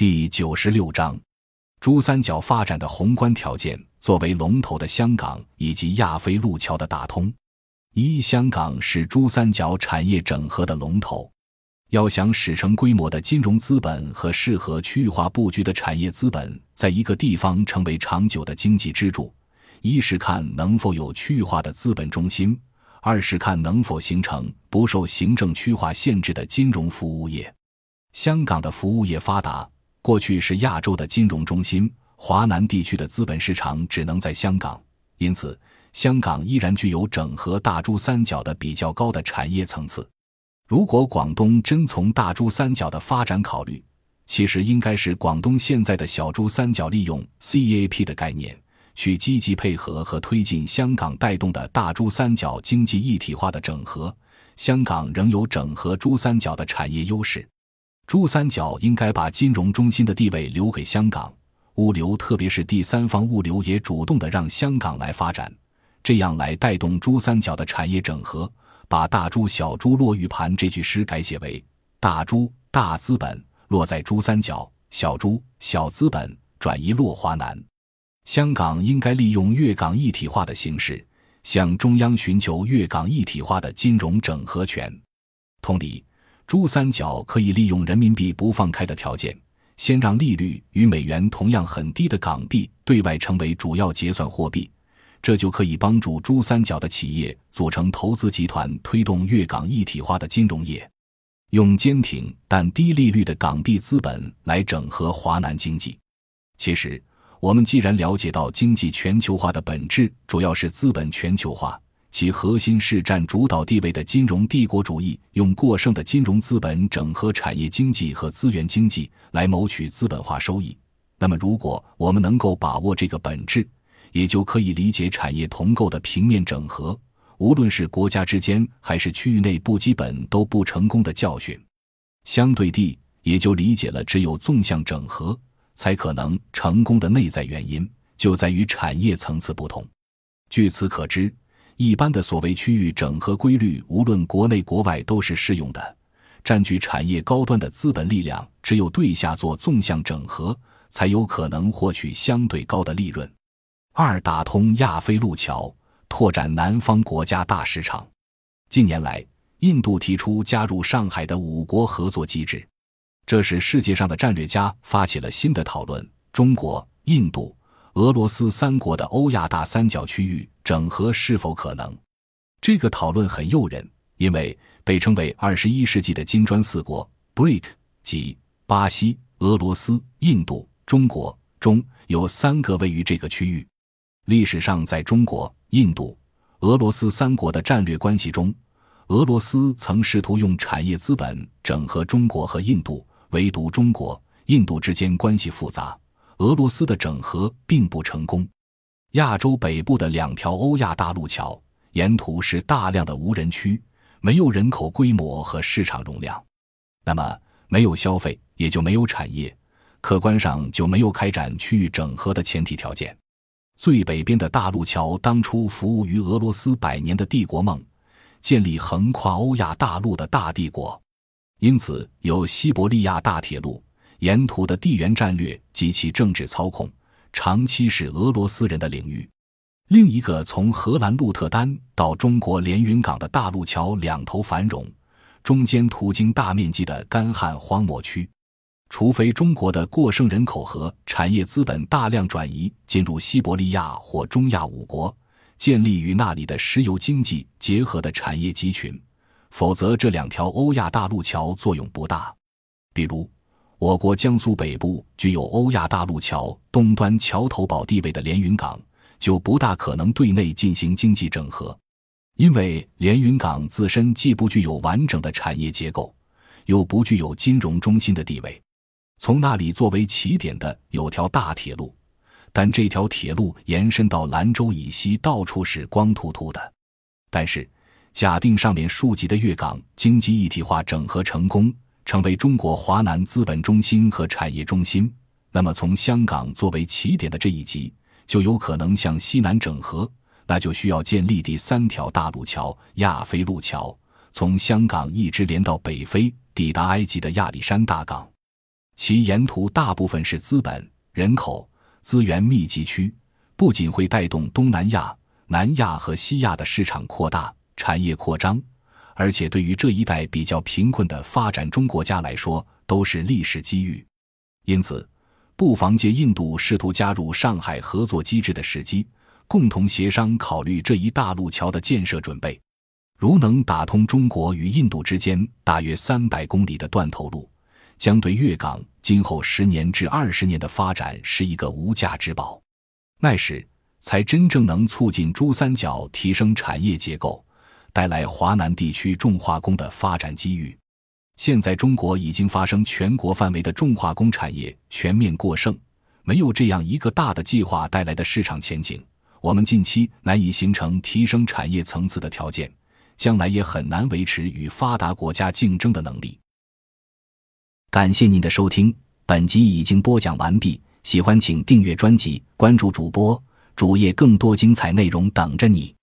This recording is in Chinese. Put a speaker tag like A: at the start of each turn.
A: 第九十六章，珠三角发展的宏观条件。作为龙头的香港以及亚非路桥的打通，一香港是珠三角产业整合的龙头。要想使成规模的金融资本和适合区域化布局的产业资本在一个地方成为长久的经济支柱，一是看能否有区域化的资本中心，二是看能否形成不受行政区划限制的金融服务业。香港的服务业发达。过去是亚洲的金融中心，华南地区的资本市场只能在香港，因此香港依然具有整合大珠三角的比较高的产业层次。如果广东真从大珠三角的发展考虑，其实应该是广东现在的小珠三角利用 C A P 的概念，去积极配合和推进香港带动的大珠三角经济一体化的整合。香港仍有整合珠三角的产业优势。珠三角应该把金融中心的地位留给香港，物流特别是第三方物流也主动的让香港来发展，这样来带动珠三角的产业整合。把“大珠小珠落玉盘”这句诗改写为“大珠大资本落在珠三角，小珠小资本转移落华南”。香港应该利用粤港一体化的形式，向中央寻求粤港一体化的金融整合权。同理。珠三角可以利用人民币不放开的条件，先让利率与美元同样很低的港币对外成为主要结算货币，这就可以帮助珠三角的企业组成投资集团，推动粤港一体化的金融业，用坚挺但低利率的港币资本来整合华南经济。其实，我们既然了解到经济全球化的本质主要是资本全球化。其核心是占主导地位的金融帝国主义，用过剩的金融资本整合产业经济和资源经济来谋取资本化收益。那么，如果我们能够把握这个本质，也就可以理解产业同构的平面整合，无论是国家之间还是区域内部，基本都不成功的教训。相对地，也就理解了只有纵向整合才可能成功的内在原因，就在于产业层次不同。据此可知。一般的所谓区域整合规律，无论国内国外都是适用的。占据产业高端的资本力量，只有对下做纵向整合，才有可能获取相对高的利润。二、打通亚非路桥，拓展南方国家大市场。近年来，印度提出加入上海的五国合作机制，这使世界上的战略家发起了新的讨论：中国、印度。俄罗斯三国的欧亚大三角区域整合是否可能？这个讨论很诱人，因为被称为二十一世纪的金砖四国 （BRIC） 即巴西、俄罗斯、印度、中国中有三个位于这个区域。历史上，在中国、印度、俄罗斯三国的战略关系中，俄罗斯曾试图用产业资本整合中国和印度，唯独中国、印度之间关系复杂。俄罗斯的整合并不成功。亚洲北部的两条欧亚大陆桥沿途是大量的无人区，没有人口规模和市场容量，那么没有消费也就没有产业，客观上就没有开展区域整合的前提条件。最北边的大陆桥当初服务于俄罗斯百年的帝国梦，建立横跨欧亚大陆的大帝国，因此有西伯利亚大铁路。沿途的地缘战略及其政治操控，长期是俄罗斯人的领域。另一个从荷兰鹿特丹到中国连云港的大陆桥两头繁荣，中间途经大面积的干旱荒漠区。除非中国的过剩人口和产业资本大量转移进入西伯利亚或中亚五国，建立与那里的石油经济结合的产业集群，否则这两条欧亚大陆桥作用不大。比如。我国江苏北部具有欧亚大陆桥东端桥头堡地位的连云港，就不大可能对内进行经济整合，因为连云港自身既不具有完整的产业结构，又不具有金融中心的地位。从那里作为起点的有条大铁路，但这条铁路延伸到兰州以西，到处是光秃秃的。但是，假定上面数级的粤港经济一体化整合成功。成为中国华南资本中心和产业中心，那么从香港作为起点的这一级就有可能向西南整合，那就需要建立第三条大陆桥——亚非路桥，从香港一直连到北非，抵达埃及的亚历山大港。其沿途大部分是资本、人口、资源密集区，不仅会带动东南亚、南亚和西亚的市场扩大、产业扩张，而且对于这一带比较贫困的发展中国家来说，都是历史机遇。因此，不妨借印度试图加入上海合作机制的时机，共同协商考虑这一大陆桥的建设准备。如能打通中国与印度之间大约三百公里的断头路，将对粤港今后十年至二十年的发展是一个无价之宝。那时，才真正能促进珠三角提升产业结构，带来华南地区重化工的发展机遇。现在，中国已经发生全国范围的重化工产业全面过剩，没有这样一个大的计划带来的市场前景，我们近期难以形成提升产业层次的条件。将来也很难维持与发达国家竞争的能力。感谢您的收听，本集已经播讲完毕。喜欢请订阅专辑，关注主播主页，更多精彩内容等着你。